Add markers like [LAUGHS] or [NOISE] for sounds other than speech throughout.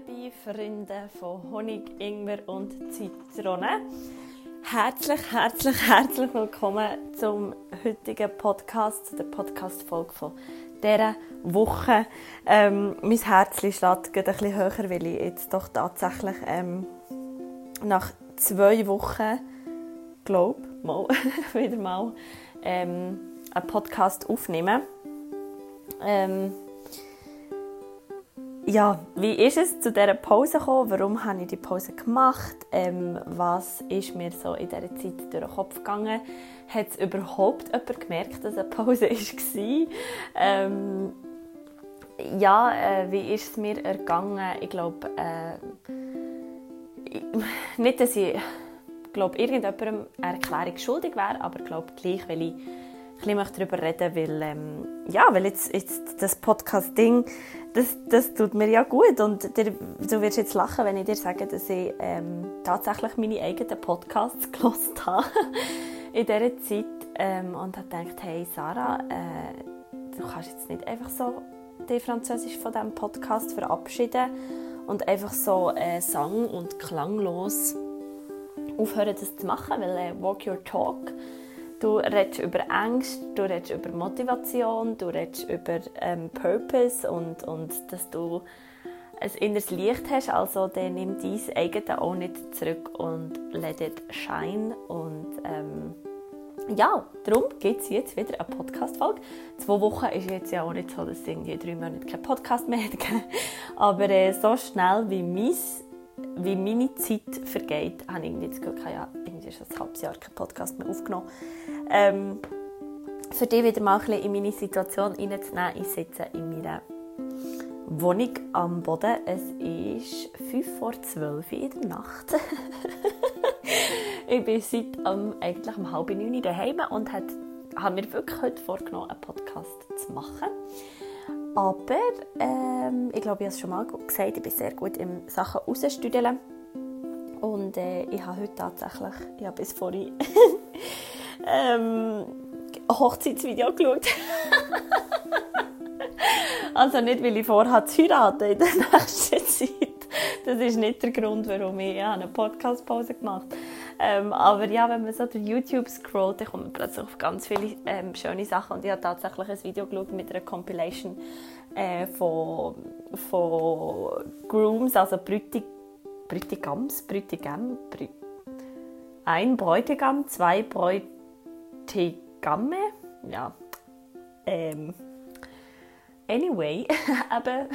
liebe Freunde von Honig, Ingwer und Zitrone. Herzlich, herzlich, herzlich willkommen zum heutigen Podcast, der Podcast-Folge von dieser Woche. Ähm, mein Herz schlägt ein bisschen höher, weil ich jetzt doch tatsächlich ähm, nach zwei Wochen, glaube mal, [LAUGHS] wieder mal ähm, einen Podcast aufnehme. Ähm, ja, wie ist es zu dieser Pause gekommen? Warum habe ich die Pause gemacht? Ähm, was ist mir so in dieser Zeit durch den Kopf gegangen? Hat es überhaupt jemand gemerkt, dass eine Pause [LAUGHS] war? Ähm, ja, äh, wie ist es mir ergangen? Ich glaube, äh, nicht, dass ich glaube, irgendjemandem eine Erklärung schuldig wäre, aber ich glaube gleich, weil ich ein bisschen darüber reden weil, ähm, ja, weil jetzt, jetzt das Podcast-Ding, das, das tut mir ja gut. Und dir, du wirst jetzt lachen, wenn ich dir sage, dass ich ähm, tatsächlich meine eigenen Podcasts [LAUGHS] gelost habe in dieser Zeit ähm, und habe gedacht, hey Sarah, äh, du kannst jetzt nicht einfach so die Französisch von diesem Podcast verabschieden und einfach so äh, sang- und klanglos aufhören, das zu machen, weil äh, Walk Your Talk Du redest über Angst, du redest über Motivation, du redest über ähm, Purpose und, und dass du ein inneres Licht hast. Also dann nimm dein eigenes auch nicht zurück und let it shine. Und ähm, ja, darum gibt es jetzt wieder eine Podcast-Folge. Zwei Wochen ist jetzt ja auch nicht so, dass es irgendwie drei Monate keinen Podcast mehr hat. Aber äh, so schnell wie, mein, wie meine Zeit vergeht, habe ich irgendwie das Gefühl, ist ein halbes Jahr kein Podcast mehr aufgenommen. Ähm, für dich wieder mal ein bisschen in meine Situation reinzunehmen. Ich sitze in meiner Wohnung am Boden. Es ist 5 vor 12 in der Nacht. [LAUGHS] ich bin seit um, eigentlich um halb neun daheim und habe mir wirklich heute vorgenommen, einen Podcast zu machen. Aber ähm, ich glaube, ich habe es schon mal gesagt, ich bin sehr gut in Sachen rausstüdeln. Und äh, ich habe heute tatsächlich, ich bis vorhin [LAUGHS] ähm, Hochzeitsvideo geschaut. [LAUGHS] also nicht, weil ich vorhabe zu heiraten in der [LAUGHS] nächsten Zeit. Das ist nicht der Grund, warum ich eine Podcast-Pause gemacht habe. Ähm, aber ja, wenn man so durch YouTube scrollt, dann kommt man plötzlich auf ganz viele ähm, schöne Sachen. Und ich habe tatsächlich ein Video geschaut mit einer Compilation äh, von, von Grooms, also Brütig, Brütigams, Brütigam, Brü ein Bräutigam, zwei Bräutigam, Tegamme. Ja. Ähm. Anyway, [LAUGHS] eben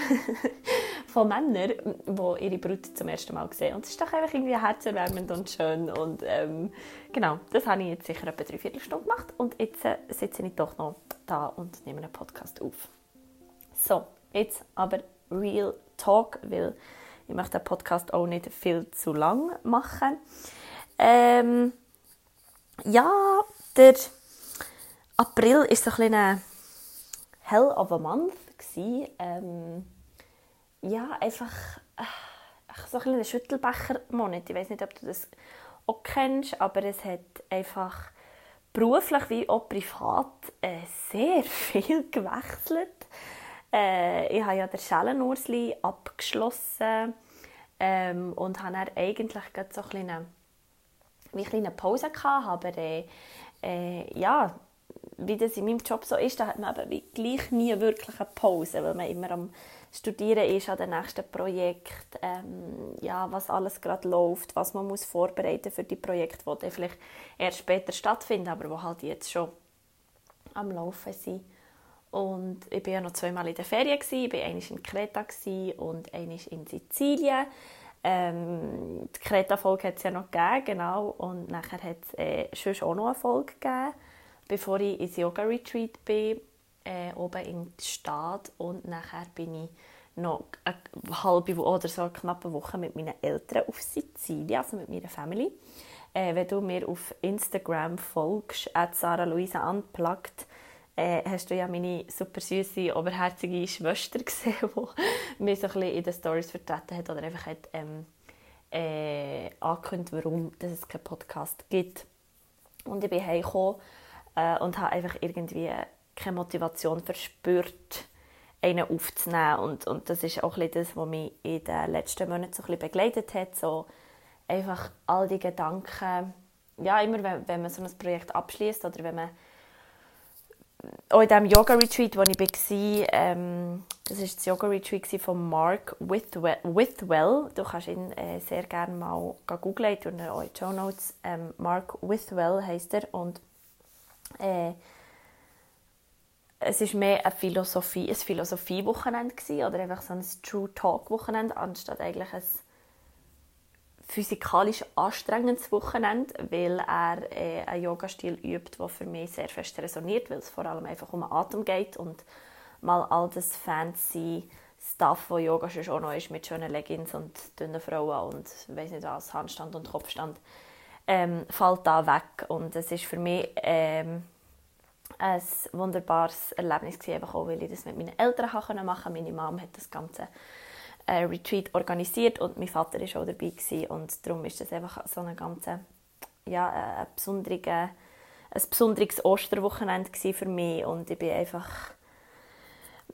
[LAUGHS] von Männern, die ihre Brut zum ersten Mal sehen. Und es ist doch einfach irgendwie herzerwärmend und schön. Und ähm, genau, das habe ich jetzt sicher etwa drei Viertelstunde gemacht. Und jetzt äh, sitze ich doch noch da und nehme einen Podcast auf. So, jetzt aber Real Talk, weil ich möchte den Podcast auch nicht viel zu lang machen. Ähm, ja, der April ist so ein eine Hell of a Month ähm, ja, einfach äh, so ein, ein Schüttelbecher-Monat. Ich weiß nicht, ob du das auch kennst, aber es hat einfach beruflich wie auch privat äh, sehr [LAUGHS] viel gewechselt. Äh, ich habe ja den Schellenursli abgeschlossen ähm, und habe dann eigentlich so eine kleine Pause gehabt, aber äh, äh, ja, wie das in meinem Job so ist, da hat man aber gleich nie wirklich eine Pause, weil man immer am Studieren ist an dem nächsten Projekt, ähm, ja, was alles gerade läuft, was man muss vorbereiten für die Projekte, die dann vielleicht erst später stattfinden, aber die halt jetzt schon am Laufen sind. Und ich war ja noch zweimal in der Ferien, ich war einmal in Kreta und einmal in Sizilien. Ähm, die Kreta-Folge hat es ja noch gegeben, genau. Und nachher hat es äh, auch noch eine Folge gegeben, bevor ich ins Yoga-Retreat bin, äh, oben in der Stadt. Und nachher bin ich noch eine halbe oder so eine knappe Woche mit meinen Eltern auf Sizilien, also mit meiner Family. Äh, wenn du mir auf Instagram folgst, at Sarah Luisa Unplugged, äh, hast du ja meine super süße, oberherzige Schwester [LAUGHS] gesehen, die mich so ein bisschen in den Stories vertreten hat oder einfach hat ähm, äh, angekündigt, warum dass es keinen Podcast gibt. Und ich bin heimgekommen äh, und habe einfach irgendwie keine Motivation verspürt, einen aufzunehmen. Und, und das ist auch ein das, was mich in den letzten Monaten so ein bisschen begleitet hat. So einfach all die Gedanken, ja, immer wenn, wenn man so ein Projekt abschließt oder wenn man auch in diesem Yoga-Retreat, wo ich war, ähm, das war das Yoga-Retreat von Mark Withwell, Withwell. Du kannst ihn äh, sehr gerne mal googeln, ich tue auch Show Notes. Ähm, Mark Withwell heisst er und äh, es war mehr eine Philosophie, ein Philosophie-Wochenende oder einfach so ein True Talk-Wochenende, anstatt eigentlich ein physikalisch anstrengendes Wochenende, weil er äh, einen Yoga-Stil übt, der für mich sehr fest resoniert, weil es vor allem einfach um den Atem geht und mal all das fancy Stuff, wo Yoga schon auch noch ist, mit schönen Leggings und dünnen Frauen und weiß nicht was, Handstand und Kopfstand, ähm, fällt da weg. Und es ist für mich ähm, ein wunderbares Erlebnis gewesen, auch weil ich das mit meinen Eltern machen konnte. Meine Mom hat das Ganze äh, Retreat organisiert und mein Vater war auch dabei gewesen. und darum ist das einfach so eine ganze, ja, ein, besondere, ein besonderes Osterwochenende für mich und ich bin einfach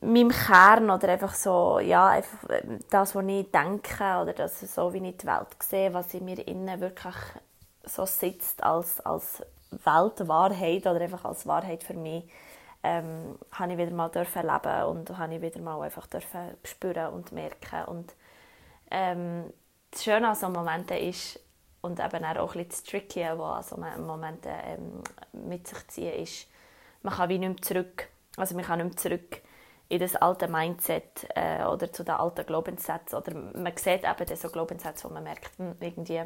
meinem Kern oder einfach so, ja, einfach das, was ich denke oder das, so wie ich die Welt sehe, was in mir innen wirklich so sitzt als, als Weltwahrheit oder einfach als Wahrheit für mich, ähm, habe ich wieder mal dürfen leben und habe ich wieder mal einfach spüren und merken. Und ähm, das Schöne an so Momenten ist und eben auch ein bisschen das Tricky, was an so Momenten ähm, mit sich ziehen, ist, man kann wie nicht mehr zurück, also man kann nicht mehr zurück in das alte Mindset äh, oder zu den alten Glaubenssätzen. Oder man sieht eben so Glaubenssätze, wo man merkt, hm, irgendwie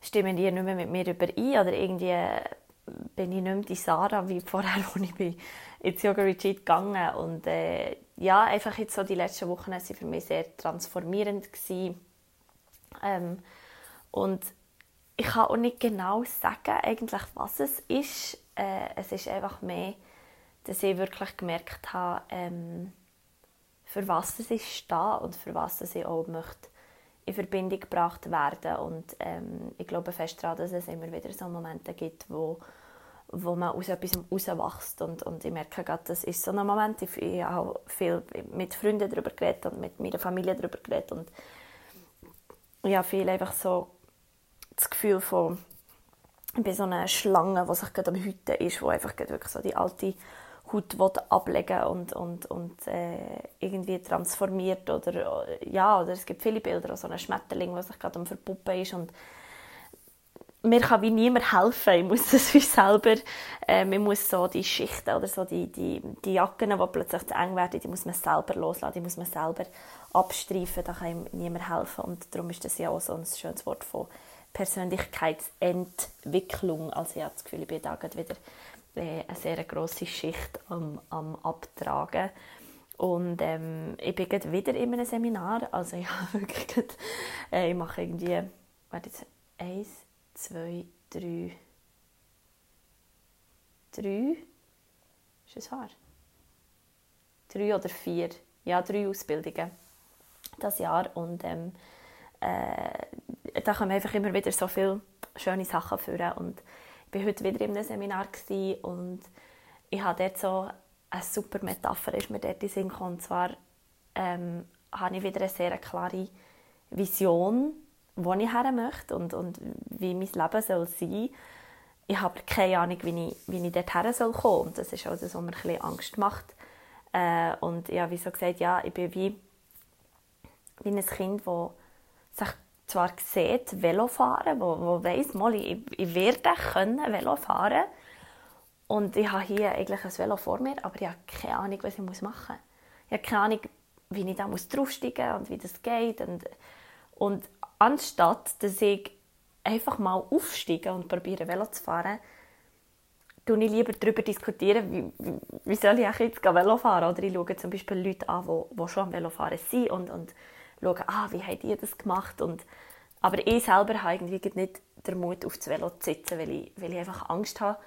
stimmen die nicht mehr mit mir überein oder irgendwie bin ich nicht mehr die Sarah wie vorher, [LAUGHS] als ich bin ins Yoga Retreat gegangen und äh, ja, einfach jetzt so die letzten Wochen waren für mich sehr transformierend ähm, und ich kann auch nicht genau sagen, eigentlich, was es ist. Äh, es ist einfach mehr, dass ich wirklich gemerkt habe, ähm, für was es ist stehe und für was ich auch möchte in Verbindung gebracht werden. Und ähm, ich glaube fest daran, dass es immer wieder so Momente gibt, wo, wo man aus etwas rauswächst. Und, und ich merke gerade, das ist so ein Moment. Ich, ich habe viel mit Freunden darüber geredet und mit meiner Familie darüber geredet. Und ich habe viel einfach so das Gefühl von, ich bin so eine Schlange, die sich gerade am Hüten ist, wo einfach wirklich so die alte Haut ablegen und, und, und äh, irgendwie transformiert oder ja, oder es gibt viele Bilder, so ein Schmetterling, der sich gerade am Verpuppen ist und mir kann wie niemand helfen, ich muss das [LAUGHS] wie selber, äh, man muss so die Schichten oder so die, die, die Jacken, die plötzlich zu eng werden, die muss man selber loslassen, die muss man selber abstreifen, da kann ihm niemand helfen und darum ist das ja auch so ein schönes Wort von Persönlichkeitsentwicklung, also ich habe das Gefühl, ich bin da wieder äh, eine sehr grosse Schicht am, am Abtragen. Und ähm, ich bin gerade wieder in einem Seminar. Also [LAUGHS] ich, wirklich grad, äh, ich mache irgendwie, warte jetzt, eins, zwei, drei, drei, ist es wahr? Drei oder vier, ja, drei Ausbildungen das Jahr. Und ähm, äh, da kommen einfach immer wieder so viele schöne Sachen führen. Und war heute wieder in einem Seminar und ich habe dort so eine super Metapher ist mir dort in Sinn gekommen. Und zwar ähm, habe ich wieder eine sehr klare Vision, wo ich her möchte und, und wie mein Leben soll sein Ich habe keine Ahnung, wie ich, wie ich dort her soll kommen. Und das ist auch das, was mir ein bisschen Angst macht. Äh, und ich habe wie so gesagt, ja, ich bin wie, wie ein Kind, das sich zwar sieht, Velofahren, wo, wo weiss, mal, ich, ich werde können Velo fahren und ich habe hier eigentlich ein Velo vor mir, aber ich habe keine Ahnung, was ich machen muss. Ich habe keine Ahnung, wie ich da draufsteigen muss und wie das geht. Und, und anstatt, dass ich einfach mal aufsteige und probiere Velo zu fahren, tue ich lieber darüber diskutieren, wie, wie soll ich jetzt Velo fahren. Oder ich schaue zum Beispiel Leute an, die, die schon am Velofahren sind und, und schauen, ah, wie habt ihr das gemacht? Und, aber ich selber habe irgendwie nicht den Mut, auf das Velo zu sitzen, weil ich, weil ich einfach Angst habe,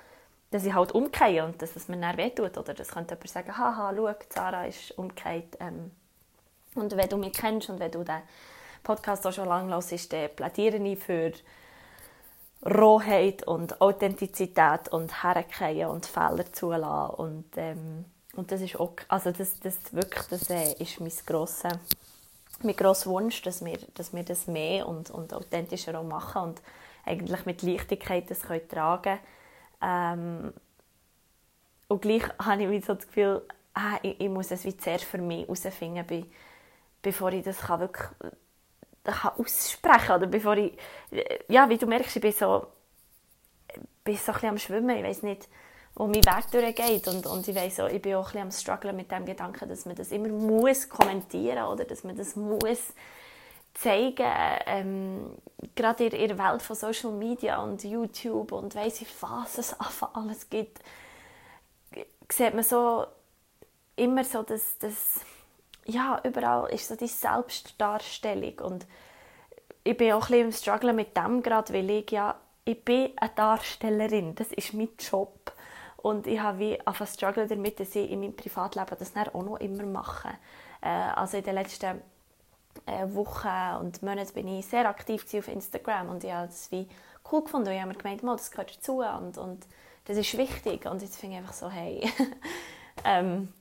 dass ich halt umkehre und dass es mir dann wehtut. Oder das könnte jemand sagen, haha, schau, Sarah ist umgekehrt. Ähm, und wenn du mich kennst und wenn du den Podcast auch schon lange hörst, dann plädiere ich für Rohheit und Authentizität und Herkehren und Fehler zulassen und ähm, und das ist auch, also das, das wirklich, das äh, ist mein grosser, mein grosser Wunsch, dass wir, dass wir das mehr und, und authentischer auch machen und eigentlich mit Leichtigkeit das können tragen ähm, und gleich [LAUGHS] habe ich so das Gefühl, ah, ich, ich, muss es wie zuerst für mich herausfinden, bevor ich das kann wirklich kann aussprechen bevor ich, ja, wie du merkst, ich bin so, bin so ein bisschen am Schwimmen, ich weiß nicht, wo mein Weg durchgeht. Und, und ich weiß auch, ich bin auch ein bisschen am strugglen mit dem Gedanken, dass man das immer muss kommentieren oder dass man das muss zeigen, ähm, gerade in, in der Welt von Social Media und YouTube und weiss ich was es [LAUGHS] alles gibt, sieht man so immer so, dass, dass ja, überall ist so die Selbstdarstellung. Und ich bin auch ein bisschen im Struggle mit dem gerade, weil ich ja, ich bin eine Darstellerin, das ist mein Job und ich habe wie auf Struggle damit, dass ich in meinem Privatleben das auch noch immer mache. Äh, also in den letzten äh, Wochen und Monaten bin ich sehr aktiv auf Instagram und ich habe das wie cool gefunden. Ich habe mir gemeint, das gehört dazu und, und das ist wichtig. Und jetzt finde ich einfach so, hey, [LAUGHS] ähm,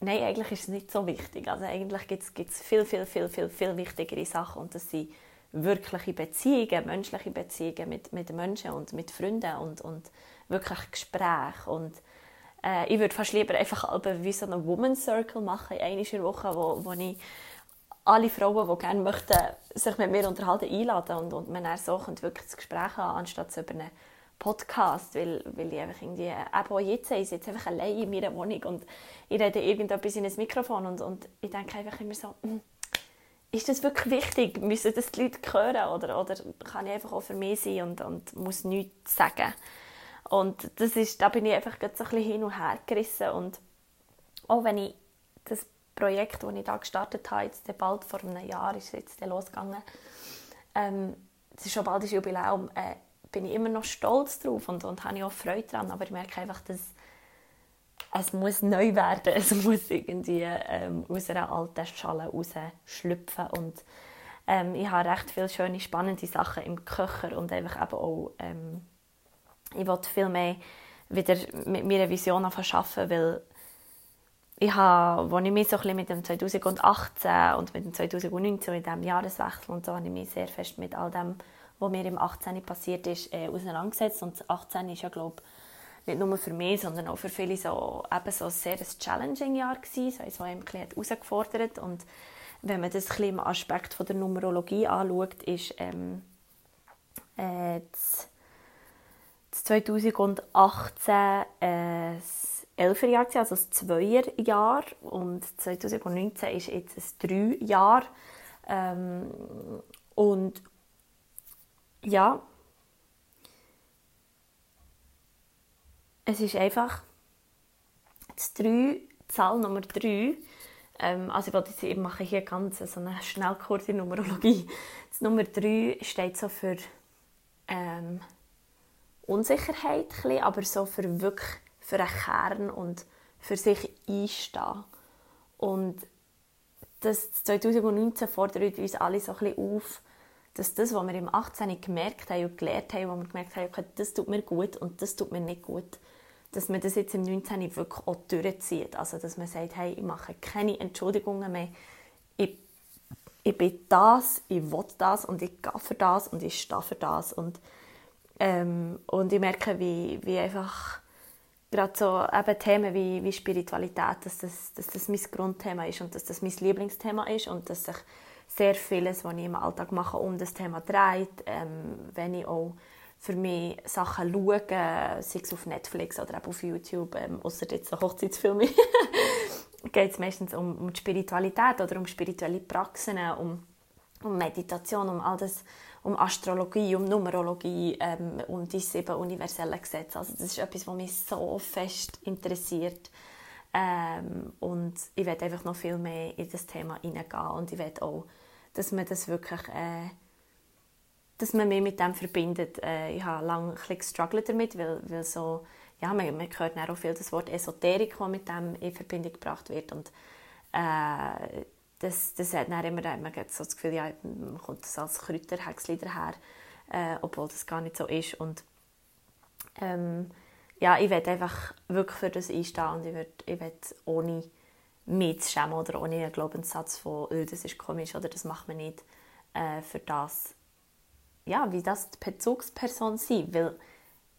nein, eigentlich ist es nicht so wichtig. Also eigentlich gibt es viel, viel, viel, viel, viel wichtigere Sachen und das sind wirkliche Beziehungen, menschliche Beziehungen mit, mit Menschen und mit Freunden und, und wirklich Gespräche und äh, ich würde fast lieber einfach wie so einen Woman Circle machen, der Woche, wo, wo ich alle Frauen, die gerne möchten, sich mit mir unterhalten, einladen und, und man dann so wirklich das Gespräch haben, anstatt über einen Podcast, weil, weil ich einfach irgendwie, eben auch jetzt, ich sitze einfach allein in meiner Wohnung und ich rede irgendetwas in ein Mikrofon und, und ich denke einfach immer so, hm, ist das wirklich wichtig? Müssen das die Leute hören oder, oder kann ich einfach auch für mich sein und, und muss nichts sagen? Und das ist, da bin ich einfach so ein bisschen hin und her gerissen. Und auch wenn ich das Projekt, das ich da gestartet habe, jetzt bald vor einem Jahr ist jetzt losgegangen, ähm, es ist schon bald das Jubiläum, äh, bin ich immer noch stolz drauf und, und habe auch Freude daran, aber ich merke einfach, dass es muss neu werden, [LAUGHS] es muss irgendwie ähm, aus einer alten Schale rausschlüpfen. Und ähm, ich habe recht viele schöne, spannende Sachen im Köcher und einfach eben auch, ähm, ich will viel mehr wieder mit meiner Vision arbeiten, weil ich habe, als ich mich so ein mit dem 2018 und mit dem 2019, mit dem Jahreswechsel und so, habe ich mich sehr fest mit all dem, was mir im 18. passiert ist, äh, auseinandergesetzt. Und 18 ist ja, glaube nicht nur für mich, sondern auch für viele so, eben so ein sehr challenging Jahr gewesen, so eins, das einem herausgefordert und wenn man das ein im Aspekt von der Numerologie anschaut, ist ähm, äh, 2018 äh, Elferjahr, also ein Zweierjahr. Und 2019 ist jetzt ein Dreijahr. Ähm, und ja, es ist einfach das 3, Zahl Nummer 3. Ähm, also ich, ich mache hier ganz so Schnellkurs in Numerologie. Das Nummer 3 steht so für ähm, Unsicherheit, aber so für wirklich für einen Kern und für sich einstehen. Und das 2019 fordert uns alle so ein bisschen auf, dass das, was wir im 18. gemerkt haben und gelernt haben, wo wir gemerkt haben, okay, das tut mir gut und das tut mir nicht gut, dass man das jetzt im 19. wirklich auch durchzieht. Also, dass man sagt, hey, ich mache keine Entschuldigungen mehr. Ich, ich bin das, ich will das und ich gehe für das und ich stehe für das. Und, ähm, und ich merke, wie, wie einfach gerade so eben Themen wie, wie Spiritualität, dass das, dass das mein Grundthema ist und dass das mein Lieblingsthema ist und dass sich sehr vieles, was ich im Alltag mache, um das Thema dreht. Ähm, wenn ich auch für mich Sachen schaue, sei es auf Netflix oder auf YouTube, ähm, außer jetzt so Hochzeitsfilme, [LAUGHS] geht es meistens um, um die Spiritualität oder um spirituelle Praxen, um, um Meditation, um all das um Astrologie, um Numerologie, ähm, um die sieben universellen Gesetze. Also das ist etwas, was mich so fest interessiert. Ähm, und ich werde einfach noch viel mehr in das Thema hineingehen und ich werde auch, dass man das wirklich, äh, dass man mich mit dem verbindet. Äh, ich habe lange ein gestruggelt damit, weil, weil so, ja, man, man hört auch viel das Wort Esoterik, das mit dem in Verbindung gebracht wird und äh, das, das hat dann immer, man hat so das Gefühl, ja, man kommt das als Kräuterhäcksli daher, äh, obwohl das gar nicht so ist. Und ähm, ja, ich werde einfach wirklich für das einstehen und ich werde ich ohne mich zu schämen oder ohne einen Glaubenssatz von, oh, das ist komisch oder das macht man nicht, äh, für das, ja, wie das die Bezugsperson sein, weil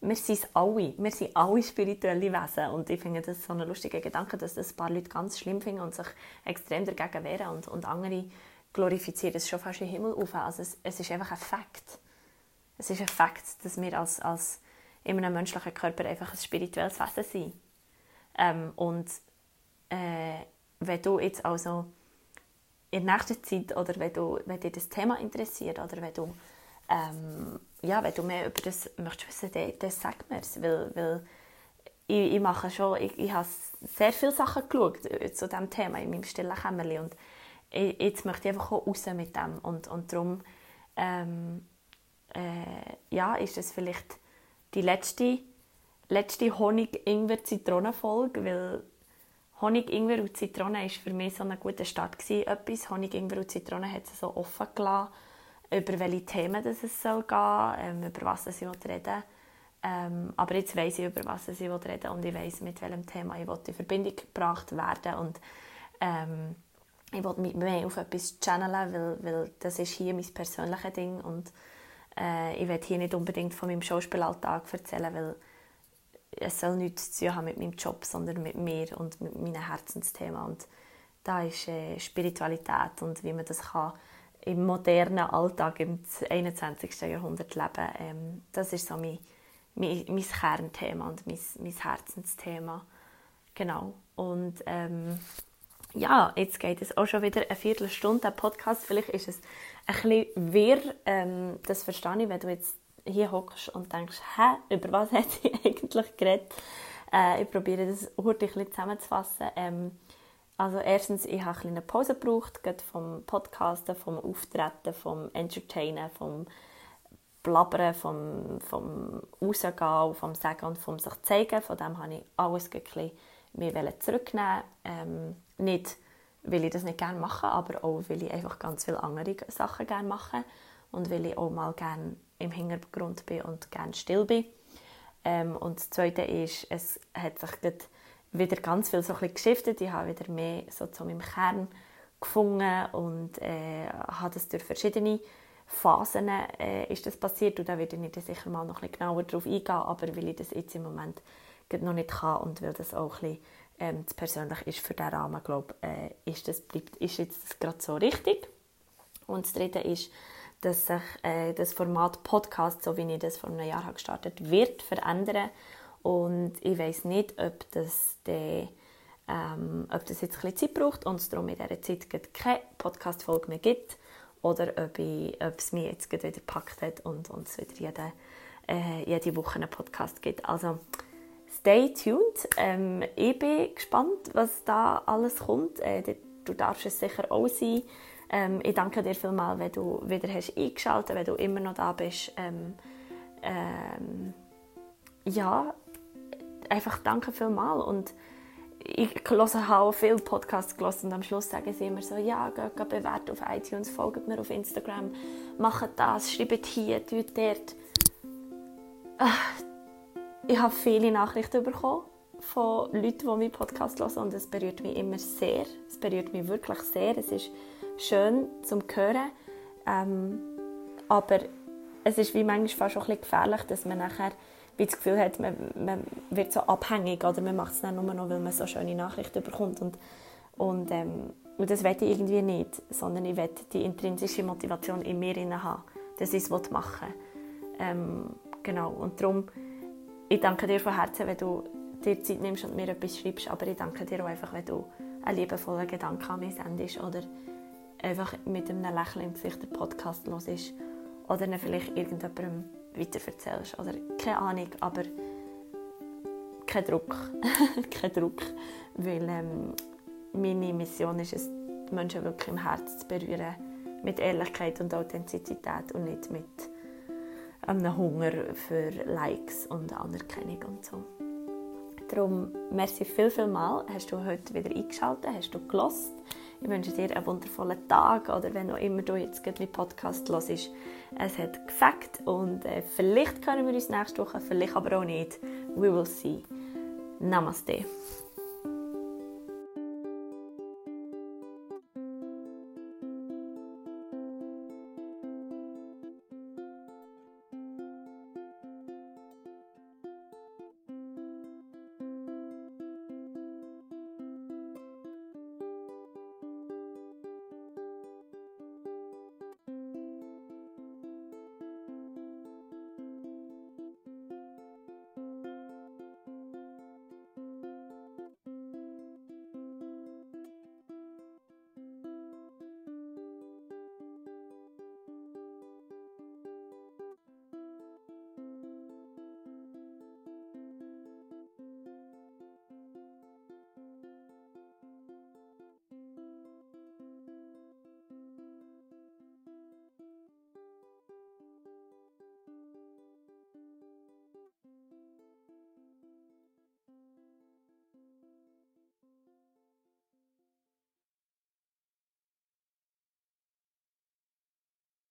wir sind es alle, wir sind alle spirituelle Wesen und ich finde das so ein lustiger Gedanke, dass das ein paar Leute ganz schlimm finden und sich extrem dagegen wehren und, und andere glorifizieren es schon fast im Himmel auf. Also es, es ist einfach ein Fakt. Es ist ein Fakt, dass wir als, als in einem menschlichen Körper einfach ein spirituelles Wesen sind. Ähm, und äh, wenn du jetzt also in der nächsten Zeit oder wenn, du, wenn dich das Thema interessiert oder wenn du, ähm, ja, wenn du mehr über das möchtest wissen, dann, dann sag mir es, weil, weil ich, ich mache schon, ich, ich habe sehr viele Sachen geschaut zu diesem Thema in meinem stillen Kämmerchen und ich, jetzt möchte ich einfach auch raus mit dem und, und darum ähm, äh, ja, ist es vielleicht die letzte, letzte Honig-Ingwer-Zitronen-Folge, weil Honig, Ingwer und Zitrone war für mich so ein guter Start. Etwas. Honig, Ingwer und Zitrone hat es so offen gelassen, über welche Themen das es soll gehen ähm, über was ich reden ähm, Aber jetzt weiss ich, über was ich reden und ich weiss, mit welchem Thema ich in Verbindung gebracht werden und ähm, ich wollte mich mehr auf etwas channeln, weil, weil das ist hier mein persönliches Ding und äh, ich will hier nicht unbedingt von meinem Schauspielalltag erzählen, weil es soll nichts zu tun haben mit meinem Job, sondern mit mir und mit meinem Herzensthema. Und da ist äh, Spiritualität und wie man das kann im modernen Alltag im 21. Jahrhundert leben. Ähm, das ist so mein, mein, mein Kernthema und mein, mein Herzensthema. Genau. Und ähm, ja, jetzt geht es auch schon wieder eine Viertelstunde, der Podcast. Vielleicht ist es ein bisschen wirr, ähm, das verstehe ich, wenn du jetzt hier hockst und denkst, hä, über was [LAUGHS] hat sie eigentlich geredet? Äh, ich probiere das bisschen zusammenzufassen. Ähm, also erstens, ich habe eine Pause gebraucht, vom Podcasten, vom Auftreten, vom Entertainen, vom Blabbern, vom, vom Rausgehen, vom Sagen und vom sich zeigen. Von dem habe ich alles ein mir zurücknehmen ähm, Nicht, weil ich das nicht gerne mache, aber auch, weil ich einfach ganz viele andere Sachen gerne mache und weil ich auch mal gerne im Hintergrund bin und gerne still bin. Ähm, und das Zweite ist, es hat sich wieder ganz viel so geschiftet. Ich habe wieder mehr so zu meinem Kern gefunden und äh, habe das durch verschiedene Phasen äh, ist das passiert und da werde ich sicher mal noch ein genauer darauf eingehen, aber weil ich das jetzt im Moment noch nicht kann und weil das auch ein bisschen ähm, persönlich ist für diesen Rahmen, glaube äh, ist, das, ist jetzt gerade so richtig. Und das Dritte ist, dass sich äh, das Format Podcast, so wie ich das vor einem Jahr habe gestartet wird verändern. Und ich weiß nicht, ob das, de, ähm, ob das jetzt bisschen Zeit braucht und es darum in dieser Zeit keine Podcast-Folge mehr gibt oder ob, ich, ob es mich jetzt wieder gepackt hat und, und es wieder jede, äh, jede Woche einen Podcast gibt. Also stay tuned. Ähm, ich bin gespannt, was da alles kommt. Äh, du darfst es sicher auch sein. Ähm, ich danke dir vielmals, wenn du wieder hast eingeschaltet wenn du immer noch da bist. Ähm, ähm, ja, einfach danke vielmals. Und ich höre auch viele Podcasts gehört und am Schluss sagen sie immer so, ja, geht, geht auf iTunes, folgt mir auf Instagram, macht das, schreibt hier, tut dort. Ich habe viele Nachrichten bekommen von Leuten, die meinen Podcast hören und es berührt mich immer sehr. Es berührt mich wirklich sehr. Es ist schön zum Hören. Ähm, aber es ist wie manchmal fast auch ein gefährlich, dass man nachher wie das Gefühl hat, man, man wird so abhängig oder man macht es dann nur noch, weil man so schöne Nachrichten bekommt. Und, und, ähm, und das will ich irgendwie nicht, sondern ich will die intrinsische Motivation in mir haben, dass ich es machen will. Ähm, genau, und darum, ich danke dir von Herzen, wenn du dir Zeit nimmst und mir etwas schreibst, aber ich danke dir auch einfach, wenn du einen liebevollen Gedanken an mich sendest oder einfach mit einem Lächeln im Gesicht den Podcast hörst oder dann vielleicht irgendjemandem weiterverzählst. Oder keine Ahnung, aber kein Druck. [LAUGHS] kein Druck. Weil ähm, meine Mission ist es, die Menschen wirklich im Herzen zu berühren. Mit Ehrlichkeit und Authentizität und nicht mit einem Hunger für Likes und Anerkennung und so. Darum, merci viel, viel mal. Hast du heute wieder eingeschaltet, hast du gelost. Ich wünsche dir einen wundervollen Tag oder wenn auch immer du jetzt meinen Podcast hörst. Es hat gefällt und äh, vielleicht können wir uns nächste Woche, vielleicht aber auch nicht. we will see. Namaste.